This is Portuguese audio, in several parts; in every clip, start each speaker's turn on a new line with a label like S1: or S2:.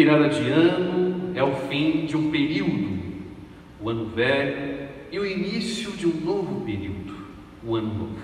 S1: Virada de ano é o fim de um período, o ano velho, e o início de um novo período, o ano novo.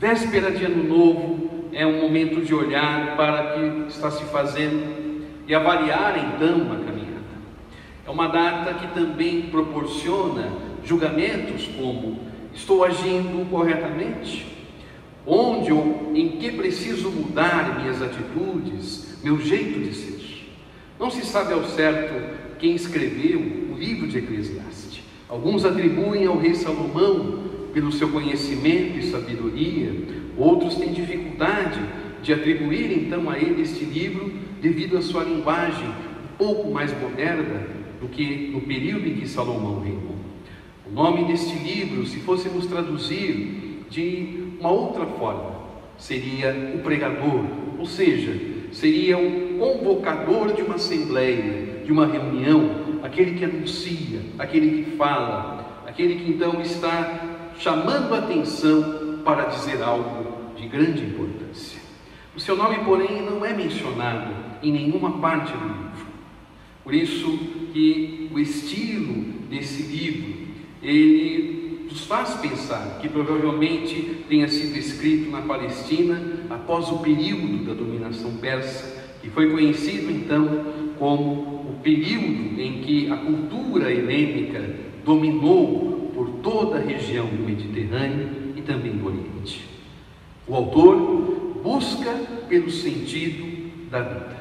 S1: Véspera de ano novo é um momento de olhar para o que está se fazendo e avaliar então a caminhada. É uma data que também proporciona julgamentos como estou agindo corretamente? Onde ou em que preciso mudar minhas atitudes, meu jeito de ser? Não se sabe ao certo quem escreveu o livro de Eclesiastes. Alguns atribuem ao rei Salomão pelo seu conhecimento e sabedoria, outros têm dificuldade de atribuir então a ele este livro devido à sua linguagem um pouco mais moderna do que no período em que Salomão reinou. O nome deste livro, se fôssemos traduzir de uma outra forma, seria o pregador, ou seja, seria convocador de uma assembleia, de uma reunião, aquele que anuncia, aquele que fala, aquele que então está chamando a atenção para dizer algo de grande importância. O seu nome, porém, não é mencionado em nenhuma parte do livro. Por isso que o estilo desse livro, ele nos faz pensar que provavelmente tenha sido escrito na Palestina após o período da dominação persa, que foi conhecido então como o período em que a cultura helênica dominou por toda a região do Mediterrâneo e também do Oriente. O autor busca pelo sentido da vida.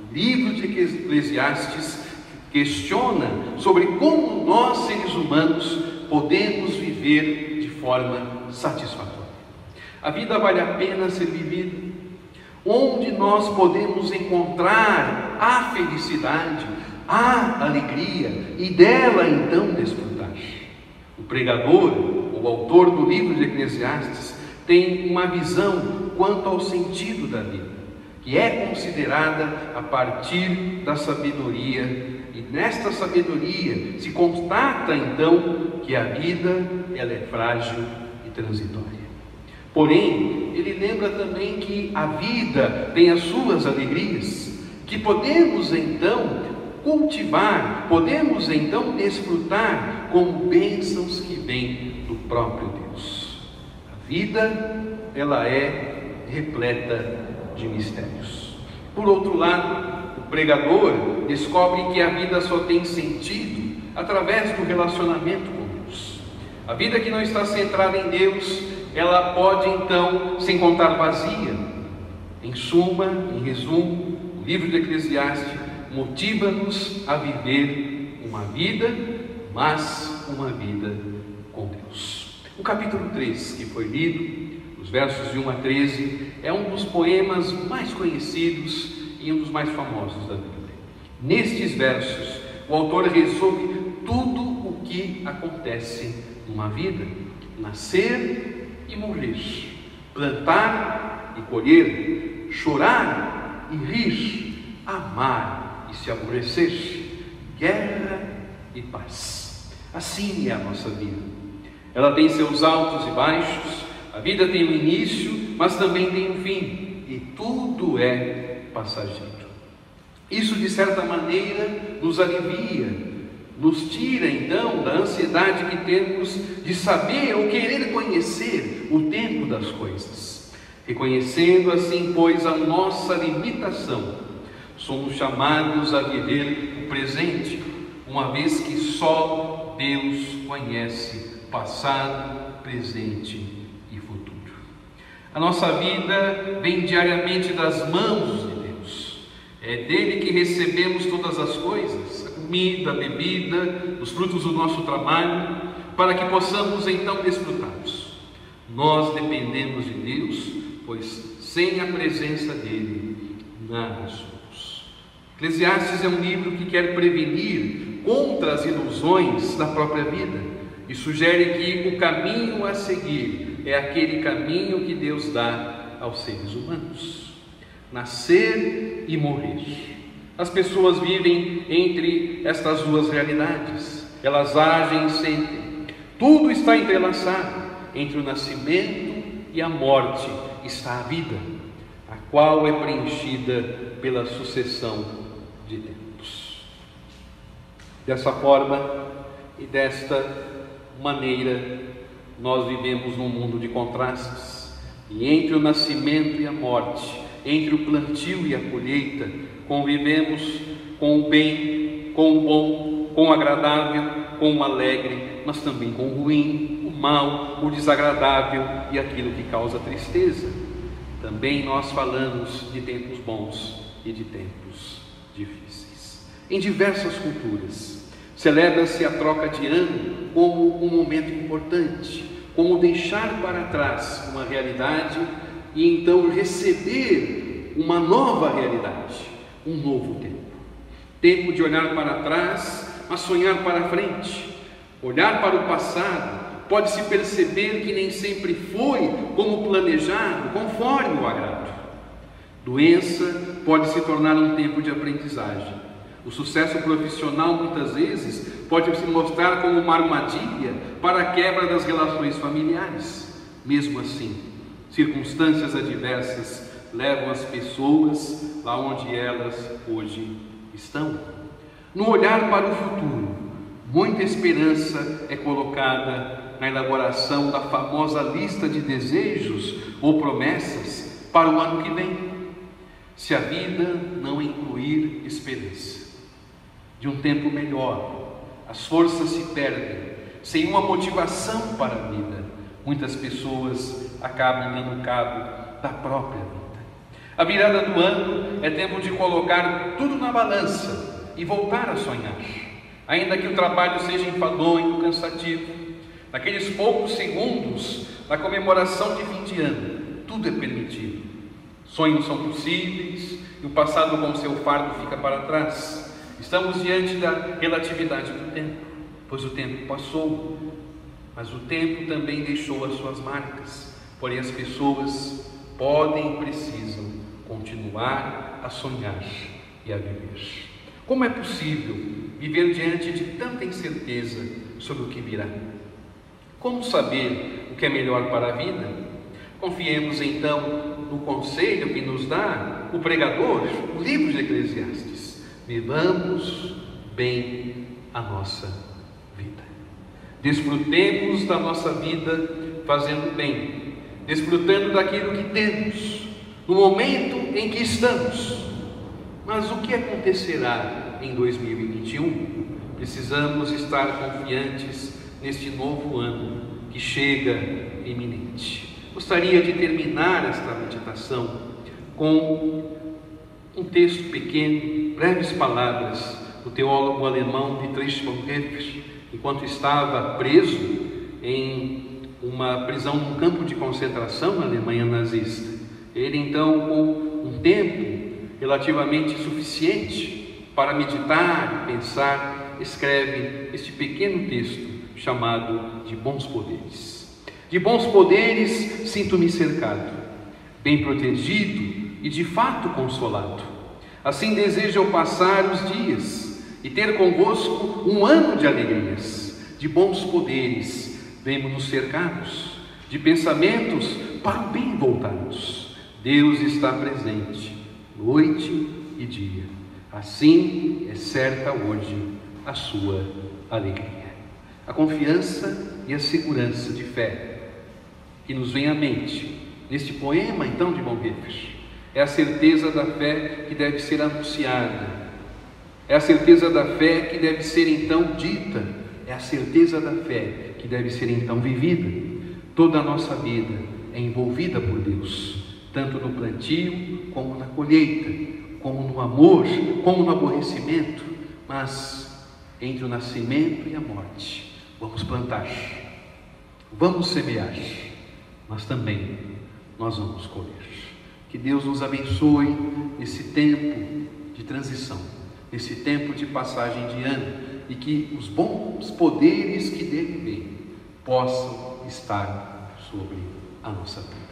S1: O livro de Eclesiastes questiona sobre como nós, seres humanos, podemos viver de forma satisfatória. A vida vale a pena ser vivida. Onde nós podemos encontrar a felicidade, a alegria e dela então desfrutar. O pregador, o autor do livro de Eclesiastes, tem uma visão quanto ao sentido da vida, que é considerada a partir da sabedoria, e nesta sabedoria se constata então que a vida ela é frágil e transitória. Porém, ele lembra também que a vida tem as suas alegrias, que podemos então cultivar, podemos então desfrutar como bênçãos que vêm do próprio Deus. A vida, ela é repleta de mistérios. Por outro lado, o pregador descobre que a vida só tem sentido através do relacionamento com Deus. A vida que não está centrada em Deus ela pode então se encontrar vazia. Em suma, em resumo, o livro de Eclesiastes motiva-nos a viver uma vida, mas uma vida com Deus. O capítulo 3, que foi lido, os versos de 1 a 13, é um dos poemas mais conhecidos e um dos mais famosos da Bíblia. Nestes versos, o autor resume tudo o que acontece numa vida: nascer, e morrer, plantar e colher, chorar e rir, amar e se aborrecer, guerra e paz. Assim é a nossa vida. Ela tem seus altos e baixos, a vida tem um início, mas também tem um fim, e tudo é passageiro. Isso, de certa maneira, nos alivia, nos tira então da ansiedade que temos de saber ou querer conhecer o tempo das coisas. Reconhecendo assim, pois, a nossa limitação, somos chamados a viver o presente, uma vez que só Deus conhece passado, presente e futuro. A nossa vida vem diariamente das mãos de Deus, é dele que recebemos todas as coisas comida, bebida, os frutos do nosso trabalho, para que possamos então desfrutá-los. Nós dependemos de Deus, pois sem a presença dele, nada somos. Eclesiastes é um livro que quer prevenir contra as ilusões da própria vida e sugere que o caminho a seguir é aquele caminho que Deus dá aos seres humanos: nascer e morrer. As pessoas vivem entre estas duas realidades, elas agem e sentem. Tudo está entrelaçado. Entre o nascimento e a morte está a vida, a qual é preenchida pela sucessão de tempos. Dessa forma e desta maneira, nós vivemos num mundo de contrastes, e entre o nascimento e a morte, entre o plantio e a colheita, convivemos com o bem, com o bom, com o agradável, com o alegre, mas também com o ruim, mal, o desagradável e aquilo que causa tristeza. Também nós falamos de tempos bons e de tempos difíceis. Em diversas culturas, celebra-se a troca de ano como um momento importante, como deixar para trás uma realidade e então receber uma nova realidade, um novo tempo. Tempo de olhar para trás, mas sonhar para frente. Olhar para o passado, pode-se perceber que nem sempre foi como planejado, conforme o agrado. Doença pode se tornar um tempo de aprendizagem. O sucesso profissional muitas vezes pode se mostrar como uma armadilha para a quebra das relações familiares. Mesmo assim, circunstâncias adversas levam as pessoas lá onde elas hoje estão. No olhar para o futuro, muita esperança é colocada na elaboração da famosa lista de desejos ou promessas para o ano que vem. Se a vida não incluir esperança de um tempo melhor, as forças se perdem, sem uma motivação para a vida, muitas pessoas acabam dando cabo da própria vida. A virada do ano é tempo de colocar tudo na balança e voltar a sonhar, ainda que o trabalho seja enfadonho, cansativo. Naqueles poucos segundos da comemoração de fim de ano, tudo é permitido. Sonhos são possíveis e o passado com seu fardo fica para trás. Estamos diante da relatividade do tempo, pois o tempo passou, mas o tempo também deixou as suas marcas. Porém, as pessoas podem e precisam continuar a sonhar e a viver. Como é possível viver diante de tanta incerteza sobre o que virá? Como saber o que é melhor para a vida? Confiemos então no conselho que nos dá o pregador, o livro de Eclesiastes. Vivamos bem a nossa vida. Desfrutemos da nossa vida fazendo bem, desfrutando daquilo que temos, no momento em que estamos. Mas o que acontecerá em 2021? Precisamos estar confiantes neste novo ano que chega iminente. Gostaria de terminar esta meditação com um texto pequeno, breves palavras do teólogo alemão Dietrich Bonhoeffer, enquanto estava preso em uma prisão num campo de concentração na Alemanha nazista. Ele então, com um tempo relativamente suficiente para meditar pensar, escreve este pequeno texto chamado de Bons Poderes. De bons poderes sinto-me cercado, bem protegido e de fato consolado. Assim desejo eu passar os dias e ter convosco um ano de alegrias, de bons poderes, vemos-nos cercados, de pensamentos para o bem voltados. Deus está presente, noite e dia. Assim é certa hoje a sua alegria. A confiança e a segurança de fé que nos vem à mente neste poema, então, de Bonhoeffer, é a certeza da fé que deve ser anunciada, é a certeza da fé que deve ser então dita, é a certeza da fé que deve ser então vivida. Toda a nossa vida é envolvida por Deus, tanto no plantio como na colheita, como no amor, como no aborrecimento, mas entre o nascimento e a morte, vamos plantar, vamos semear mas também nós vamos colher. Que Deus nos abençoe nesse tempo de transição, nesse tempo de passagem de ano, e que os bons poderes que dele vêm possam estar sobre a nossa vida.